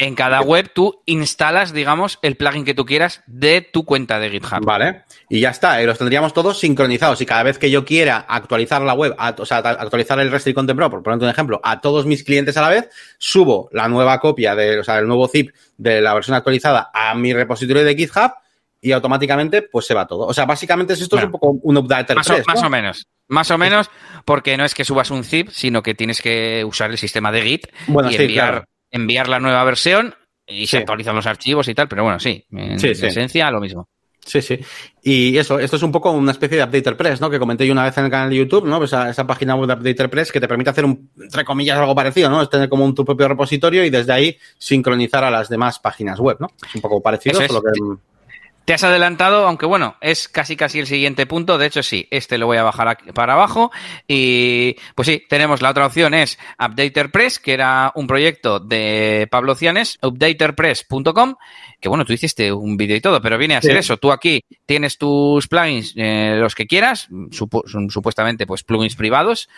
En cada web tú instalas, digamos, el plugin que tú quieras de tu cuenta de GitHub. Vale. Y ya está. Y los tendríamos todos sincronizados. Y cada vez que yo quiera actualizar la web, o sea, actualizar el Restrict Content Pro, por poner un ejemplo, a todos mis clientes a la vez, subo la nueva copia de, o sea, el nuevo zip de la versión actualizada a mi repositorio de GitHub y automáticamente pues se va todo. O sea, básicamente esto es un poco un update más, más o menos. Más o menos, porque no es que subas un zip, sino que tienes que usar el sistema de Git y enviar enviar la nueva versión y se actualizan los archivos y tal, pero bueno, sí, en esencia lo mismo. Sí, sí. Y eso, esto es un poco una especie de Updater Press, ¿no? Que comenté yo una vez en el canal de YouTube, ¿no? Esa, pues esa página web de Updater Press que te permite hacer un, entre comillas, algo parecido, ¿no? Es tener como un tu propio repositorio y desde ahí sincronizar a las demás páginas web, ¿no? Es un poco parecido, solo que te has adelantado, aunque bueno, es casi casi el siguiente punto. De hecho, sí, este lo voy a bajar para abajo. Y pues sí, tenemos la otra opción, es UpdaterPress, que era un proyecto de Pablo Cianes, updaterpress.com, que bueno, tú hiciste un vídeo y todo, pero viene a ser eso. Tú aquí tienes tus plugins, eh, los que quieras, son supuestamente pues plugins privados,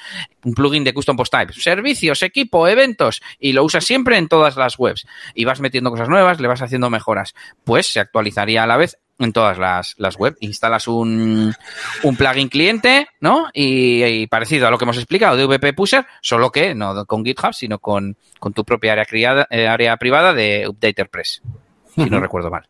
un plugin de custom post type, servicios, equipo, eventos, y lo usas siempre en todas las webs. Y vas metiendo cosas nuevas, le vas haciendo mejoras. Pues se actualizaría a la vez en todas las, las web. Instalas un, un plugin cliente, ¿no? Y, parecido a lo que hemos explicado de VP Pusher, solo que no con GitHub, sino con, con tu propia área, criada, eh, área privada de UpdaterPress, si no recuerdo mal.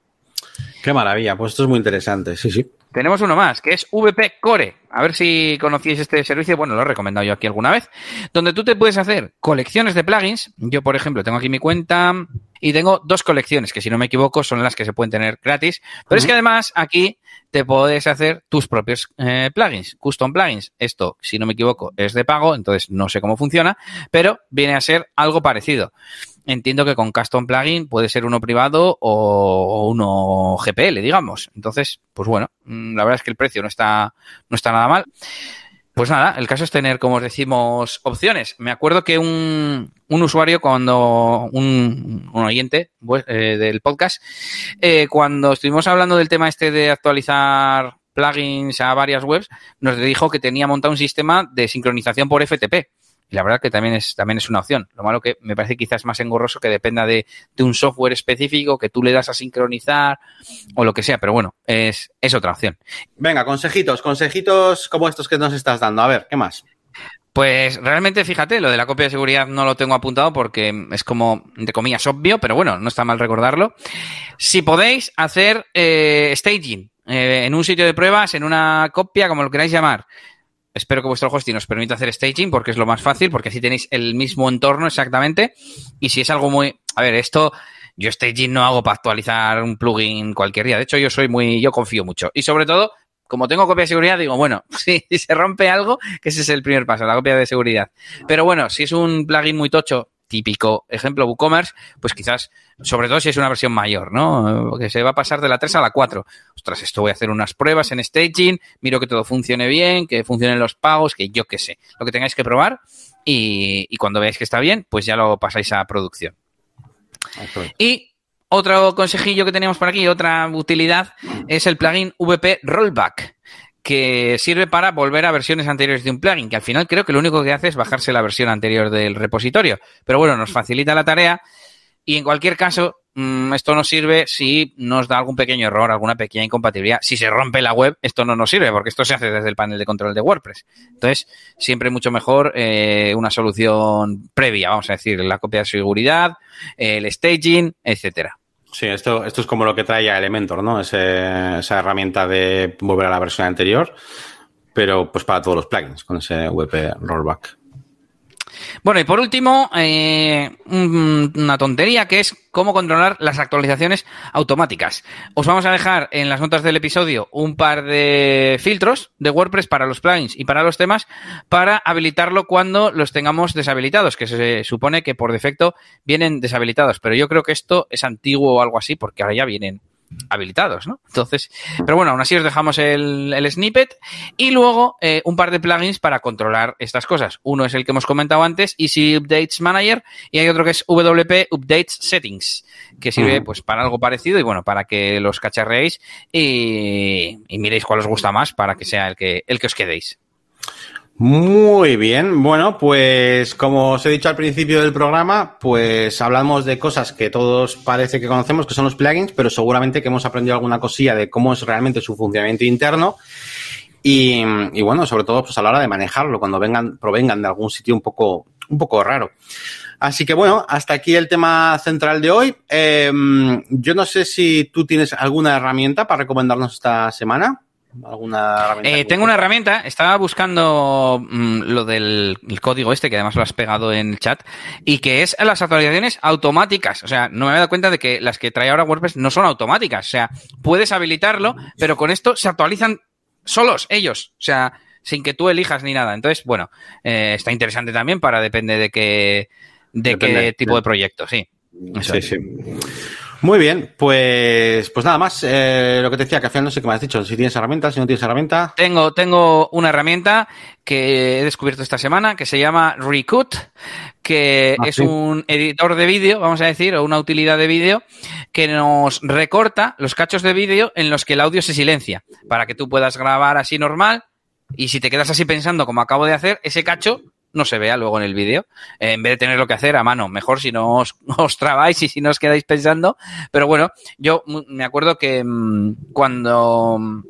Qué maravilla, pues esto es muy interesante, sí, sí. Tenemos uno más, que es VP Core. A ver si conocíais este servicio, bueno, lo he recomendado yo aquí alguna vez, donde tú te puedes hacer colecciones de plugins. Yo, por ejemplo, tengo aquí mi cuenta y tengo dos colecciones, que si no me equivoco son las que se pueden tener gratis. Pero es que además aquí te puedes hacer tus propios eh, plugins, custom plugins. Esto, si no me equivoco, es de pago, entonces no sé cómo funciona, pero viene a ser algo parecido entiendo que con Custom Plugin puede ser uno privado o uno GPL, digamos. Entonces, pues bueno, mm, la verdad es que el precio no está, no está nada mal. Pues nada, el caso es tener, como os decimos, opciones. Me acuerdo que un, un usuario, cuando un, oyente pues, eh, del podcast, eh, cuando estuvimos hablando del tema este de actualizar plugins a varias webs, nos dijo que tenía montado un sistema de sincronización por FTP. Y la verdad que también es, también es una opción. Lo malo que me parece quizás más engorroso que dependa de, un software específico que tú le das a sincronizar o lo que sea, pero bueno, es, es otra opción. Venga, consejitos, consejitos como estos que nos estás dando. A ver, ¿qué más? Pues realmente, fíjate, lo de la copia de seguridad no lo tengo apuntado porque es como, de comillas, obvio, pero bueno, no está mal recordarlo. Si podéis hacer eh, staging eh, en un sitio de pruebas, en una copia, como lo queráis llamar, espero que vuestro hosting os permita hacer staging porque es lo más fácil, porque así tenéis el mismo entorno exactamente. Y si es algo muy. A ver, esto. Yo staging no hago para actualizar un plugin cualquier día. De hecho, yo soy muy. Yo confío mucho. Y sobre todo, como tengo copia de seguridad, digo, bueno, si se rompe algo, que ese es el primer paso, la copia de seguridad. Pero bueno, si es un plugin muy tocho, típico ejemplo WooCommerce, pues quizás, sobre todo si es una versión mayor, ¿no? Que se va a pasar de la 3 a la 4. Ostras, esto voy a hacer unas pruebas en staging, miro que todo funcione bien, que funcionen los pagos, que yo qué sé, lo que tengáis que probar y, y cuando veáis que está bien, pues ya lo pasáis a producción. Y otro consejillo que tenemos por aquí, otra utilidad, es el plugin VP Rollback que sirve para volver a versiones anteriores de un plugin, que al final creo que lo único que hace es bajarse la versión anterior del repositorio. Pero bueno, nos facilita la tarea y en cualquier caso, mm, esto nos sirve si nos da algún pequeño error, alguna pequeña incompatibilidad. Si se rompe la web, esto no nos sirve porque esto se hace desde el panel de control de WordPress. Entonces, siempre mucho mejor eh, una solución previa, vamos a decir, la copia de seguridad, el staging, etcétera. Sí, esto, esto es como lo que trae ya Elementor, ¿no? esa herramienta de volver a la versión anterior, pero pues para todos los plugins, con ese WP rollback. Bueno, y por último, eh, una tontería que es cómo controlar las actualizaciones automáticas. Os vamos a dejar en las notas del episodio un par de filtros de WordPress para los plugins y para los temas para habilitarlo cuando los tengamos deshabilitados, que se supone que por defecto vienen deshabilitados. Pero yo creo que esto es antiguo o algo así porque ahora ya vienen habilitados, ¿no? Entonces, pero bueno, aún así os dejamos el, snippet y luego eh, un par de plugins para controlar estas cosas. Uno es el que hemos comentado antes, Easy Updates Manager, y hay otro que es WP Updates Settings, que sirve pues para algo parecido y bueno, para que los cacharreéis y, y miréis cuál os gusta más para que sea el que, el que os quedéis. Muy bien, bueno, pues como os he dicho al principio del programa, pues hablamos de cosas que todos parece que conocemos, que son los plugins, pero seguramente que hemos aprendido alguna cosilla de cómo es realmente su funcionamiento interno. Y, bueno, sobre todo pues a la hora de manejarlo, cuando vengan, provengan de algún sitio un poco, un poco raro. Así que bueno, hasta aquí el tema central de hoy. Em, yo no sé si tú tienes alguna herramienta para recomendarnos esta semana. ¿Alguna eh, tengo una herramienta, estaba buscando mm, lo del código este, que además lo has pegado en el chat, y que es las actualizaciones automáticas. O sea, no me he dado cuenta de que las que trae ahora WordPress no son automáticas. O sea, puedes habilitarlo, pero con esto se actualizan solos ellos. O sea, sin que tú elijas ni nada. Entonces, bueno, eh, está interesante también para depende de qué, de qué tipo de proyecto, sí. sí, sí. Muy bien, pues, pues nada más. Eh, lo que te decía, que al final no sé qué me has dicho. Si tienes herramienta, si no tienes herramienta. Tengo, tengo una herramienta que he descubierto esta semana que se llama Recut, que ah, es un editor de vídeo, vamos a decir, o una utilidad de vídeo que nos recorta los cachos de vídeo en los que el audio se silencia, para que tú puedas grabar así normal y si te quedas así pensando como acabo de hacer, ese cacho no se vea luego en el vídeo, eh, en vez de tenerlo que hacer a mano. Mejor si no os, os trabáis y si no os quedáis pensando. Pero bueno, yo me acuerdo que mm, cuando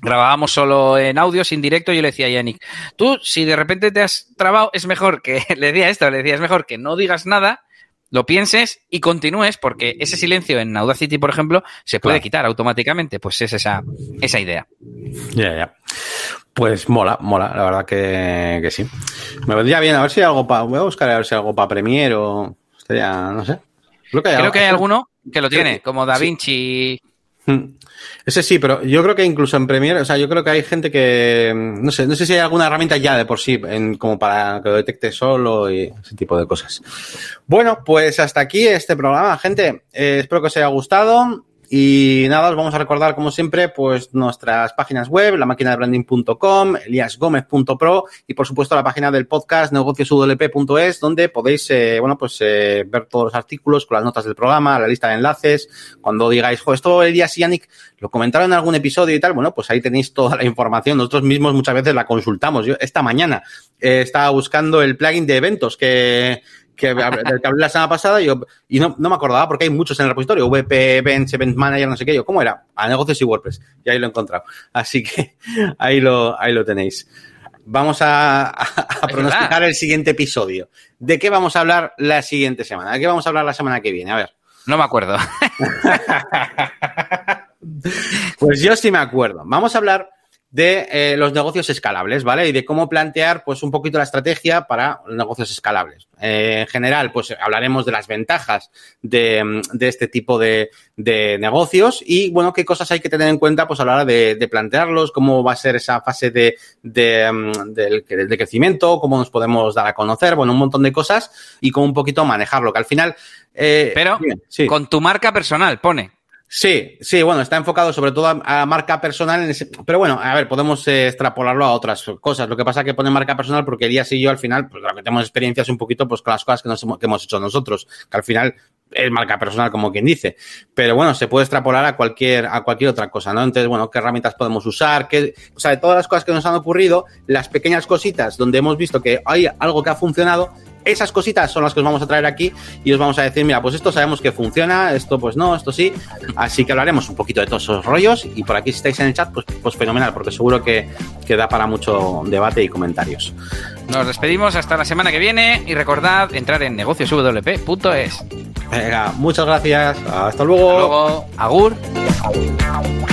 grabábamos solo en audio, sin directo, yo le decía a Yannick, tú si de repente te has trabado, es mejor que, le decía esto, le decía, es mejor que no digas nada, lo pienses y continúes, porque ese silencio en Audacity, por ejemplo, se puede quitar automáticamente. Pues es esa, esa idea. Ya, ya. Pues mola, mola, la verdad que, que, sí. Me vendría bien, a ver si hay algo para. Voy a buscar a ver si hay algo para Premiere o. Sería, no sé. Creo que hay, creo que hay alguno que lo tiene, como Da Vinci. Hmm. Ese sí, pero yo creo que incluso en Premiere, o sea, yo creo que hay gente que, no sé, no sé si hay alguna herramienta ya de por sí, en, como para que lo detecte solo y ese tipo de cosas. Bueno, pues hasta aquí este programa, gente. Eh, espero que os haya gustado. Y nada, os vamos a recordar, como siempre, pues nuestras páginas web, la máquina de branding.com, eliasgomez.pro y por supuesto la página del podcast negociosudlp.es, donde podéis, eh, bueno, pues eh, ver todos los artículos con las notas del programa, la lista de enlaces. Cuando digáis, jo, esto Elías y Yannick lo comentaron en algún episodio y tal, bueno, pues ahí tenéis toda la información. Nosotros mismos muchas veces la consultamos. Yo esta mañana eh, estaba buscando el plugin de eventos que, que, del que hablé la semana pasada yo, y no, no, me acordaba porque hay muchos en el repositorio, VP, Events, Event Manager, no sé qué, yo, ¿cómo era? A negocios y WordPress. Y ahí lo he encontrado. Así que ahí lo, ahí lo tenéis. Vamos a, a, pronosticar el siguiente episodio. ¿De qué vamos a hablar la siguiente semana? ¿De qué vamos a hablar la semana que viene? A ver. No me acuerdo. pues yo sí me acuerdo. Vamos a hablar de eh, los negocios escalables, ¿vale? Y de cómo plantear, pues, un poquito la estrategia para negocios escalables. Eh, en general, pues, hablaremos de las ventajas de, de este tipo de, de, negocios y, bueno, qué cosas hay que tener en cuenta, pues, a la hora de, de plantearlos, cómo va a ser esa fase de, de, de, crecimiento, cómo nos podemos dar a conocer, bueno, un montón de cosas y cómo un poquito manejarlo, que al final... Eh, Pero bien, sí. con tu marca personal, pone. Sí, sí, bueno, está enfocado sobre todo a, marca personal, en ese, pero bueno, a ver, podemos eh, extrapolarlo a otras cosas. Lo que pasa es que pone marca personal porque Elías y yo al final, pues lo que tenemos experiencias un poquito pues con las cosas que, nos, que hemos hecho nosotros, que al final es marca personal, como quien dice. Pero bueno, se puede extrapolar a cualquier, a cualquier otra cosa, ¿no? Entonces, bueno, qué herramientas podemos usar, qué, o sea, de todas las cosas que nos han ocurrido, las pequeñas cositas donde hemos visto que hay algo que ha funcionado, esas cositas son las que os vamos a traer aquí y os vamos a decir, mira, pues esto sabemos que funciona, esto pues no, esto sí. Así que hablaremos un poquito de todos esos rollos y por aquí si estáis en el chat, pues, pues fenomenal, porque seguro que, que da para mucho debate y comentarios. Nos despedimos hasta la semana que viene y recordad entrar en negocioswp.es. Venga, muchas gracias. Hasta luego. Hasta luego. Agur.